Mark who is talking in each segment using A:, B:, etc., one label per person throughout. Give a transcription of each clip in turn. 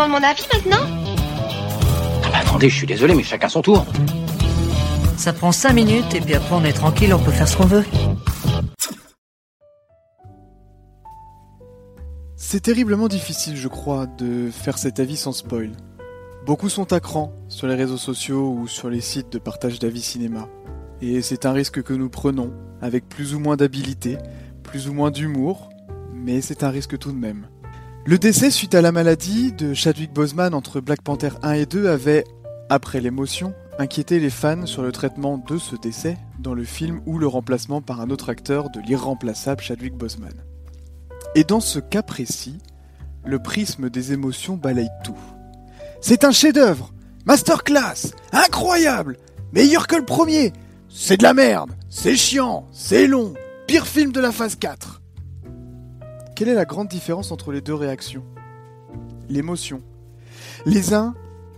A: demande mon avis maintenant
B: Ah bah attendez, je suis désolé, mais chacun son tour.
C: Ça prend 5 minutes et puis après on est tranquille, on peut faire ce qu'on veut.
D: C'est terriblement difficile, je crois, de faire cet avis sans spoil. Beaucoup sont à cran sur les réseaux sociaux ou sur les sites de partage d'avis cinéma. Et c'est un risque que nous prenons, avec plus ou moins d'habileté, plus ou moins d'humour, mais c'est un risque tout de même. Le décès suite à la maladie de Chadwick Boseman entre Black Panther 1 et 2 avait, après l'émotion, inquiété les fans sur le traitement de ce décès dans le film ou le remplacement par un autre acteur de l'irremplaçable Chadwick Boseman. Et dans ce cas précis, le prisme des émotions balaye tout. C'est un chef-d'œuvre, masterclass, incroyable, meilleur que le premier. C'est de la merde, c'est chiant, c'est long, pire film de la phase 4. Quelle est la grande différence entre les deux réactions? L'émotion. Les uns,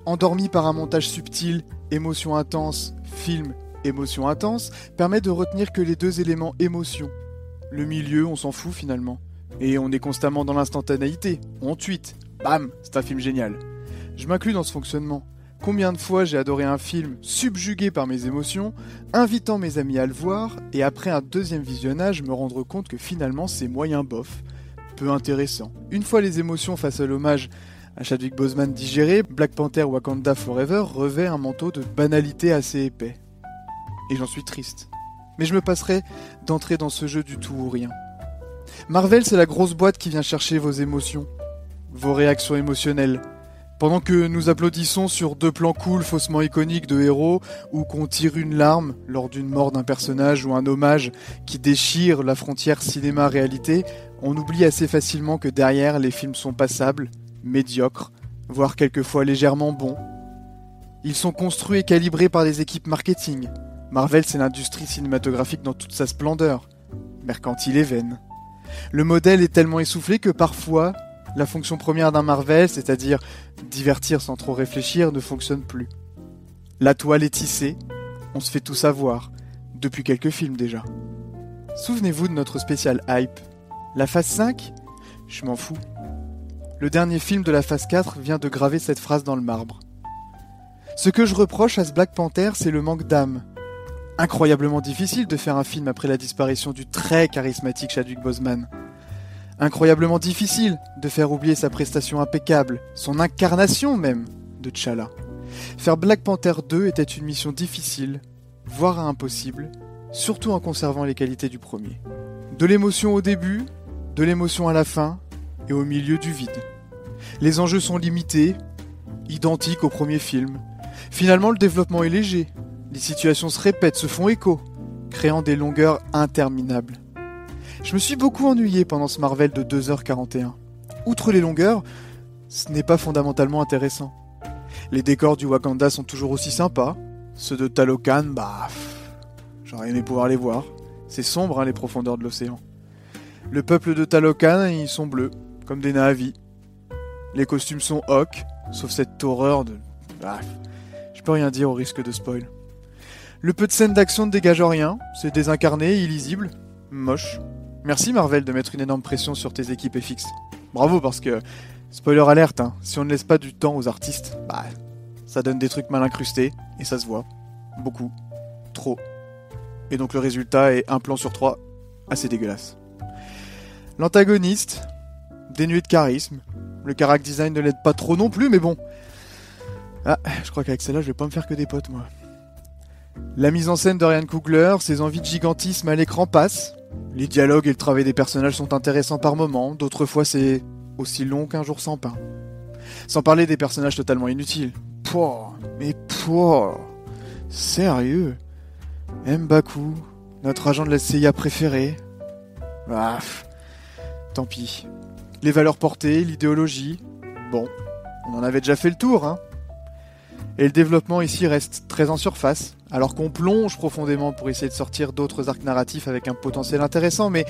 D: endormis par un montage subtil, émotion intense, film, émotion intense, permet de retenir que les deux éléments émotion. Le milieu, on s'en fout finalement. Et on est constamment dans l'instantanéité. On tweet. Bam, c'est un film génial. Je m'inclus dans ce fonctionnement. Combien de fois j'ai adoré un film subjugué par mes émotions, invitant mes amis à le voir, et après un deuxième visionnage me rendre compte que finalement c'est moyen bof, peu intéressant. Une fois les émotions face à l'hommage à Chadwick Boseman digéré, Black Panther Wakanda Forever revêt un manteau de banalité assez épais. Et j'en suis triste. Mais je me passerai d'entrer dans ce jeu du tout ou rien. Marvel, c'est la grosse boîte qui vient chercher vos émotions, vos réactions émotionnelles. Pendant que nous applaudissons sur deux plans cool faussement iconiques de héros, ou qu'on tire une larme lors d'une mort d'un personnage ou un hommage qui déchire la frontière cinéma-réalité, on oublie assez facilement que derrière les films sont passables, médiocres, voire quelquefois légèrement bons. Ils sont construits et calibrés par des équipes marketing. Marvel, c'est l'industrie cinématographique dans toute sa splendeur, mercantile et vaine. Le modèle est tellement essoufflé que parfois, la fonction première d'un Marvel, c'est-à-dire divertir sans trop réfléchir, ne fonctionne plus. La toile est tissée, on se fait tout savoir, depuis quelques films déjà. Souvenez-vous de notre spécial hype. La phase 5 Je m'en fous. Le dernier film de la phase 4 vient de graver cette phrase dans le marbre. Ce que je reproche à ce Black Panther, c'est le manque d'âme. Incroyablement difficile de faire un film après la disparition du très charismatique Chadwick Boseman. Incroyablement difficile de faire oublier sa prestation impeccable, son incarnation même, de T'Challa. Faire Black Panther 2 était une mission difficile, voire impossible, surtout en conservant les qualités du premier. De l'émotion au début, de l'émotion à la fin, et au milieu du vide. Les enjeux sont limités, identiques au premier film. Finalement, le développement est léger, les situations se répètent, se font écho, créant des longueurs interminables. Je me suis beaucoup ennuyé pendant ce Marvel de 2h41. Outre les longueurs, ce n'est pas fondamentalement intéressant. Les décors du Wakanda sont toujours aussi sympas. Ceux de Talokan, bah. J'aurais aimé pouvoir les voir. C'est sombre, hein, les profondeurs de l'océan. Le peuple de Talokan, ils sont bleus, comme des Na'vi. Les costumes sont hoc, sauf cette horreur de. Bref. Je peux rien dire au risque de spoil. Le peu de scènes d'action ne dégage rien, c'est désincarné, illisible, moche. Merci Marvel de mettre une énorme pression sur tes équipes FX. Bravo parce que, spoiler alerte, hein, si on ne laisse pas du temps aux artistes, bah, ça donne des trucs mal incrustés, et ça se voit. Beaucoup. Trop. Et donc le résultat est un plan sur trois, assez dégueulasse. L'antagoniste, dénué de charisme, le character design ne l'aide pas trop non plus, mais bon. Ah, je crois qu'avec celle-là, je vais pas me faire que des potes, moi. La mise en scène de Ryan Coogler, ses envies de gigantisme à l'écran passent. Les dialogues et le travail des personnages sont intéressants par moments, d'autres fois c'est aussi long qu'un jour sans pain. Sans parler des personnages totalement inutiles. Pouah, mais pouah, sérieux? M'Baku, notre agent de la CIA préféré. Ah, tant pis. Les valeurs portées, l'idéologie. Bon, on en avait déjà fait le tour, hein. Et le développement ici reste très en surface, alors qu'on plonge profondément pour essayer de sortir d'autres arcs narratifs avec un potentiel intéressant, mais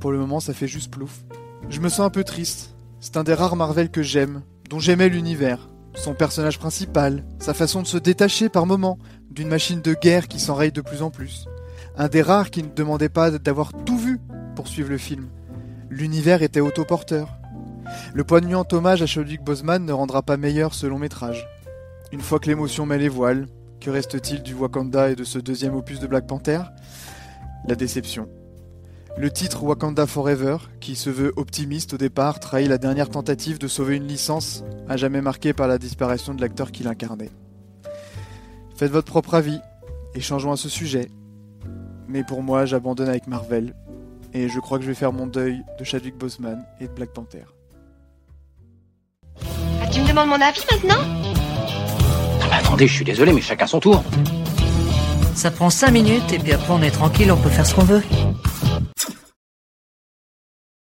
D: pour le moment ça fait juste plouf. Je me sens un peu triste. C'est un des rares Marvel que j'aime, dont j'aimais l'univers, son personnage principal, sa façon de se détacher par moments d'une machine de guerre qui s'enraye de plus en plus. Un des rares qui ne demandait pas d'avoir tout vu pour suivre le film. L'univers était autoporteur. Le poignant hommage à Chadwick Boseman ne rendra pas meilleur ce long métrage. Une fois que l'émotion met les voiles, que reste-t-il du Wakanda et de ce deuxième opus de Black Panther? La déception. Le titre Wakanda Forever, qui se veut optimiste au départ, trahit la dernière tentative de sauver une licence à jamais marquée par la disparition de l'acteur qui l'incarnait. Faites votre propre avis et changeons à ce sujet. Mais pour moi, j'abandonne avec Marvel et je crois que je vais faire mon deuil de Chadwick Boseman et de Black Panther.
A: Ah, tu me demandes mon avis maintenant?
B: Attendez, je suis désolé, mais chacun son tour.
C: Ça prend 5 minutes et puis après on est tranquille, on peut faire ce qu'on veut.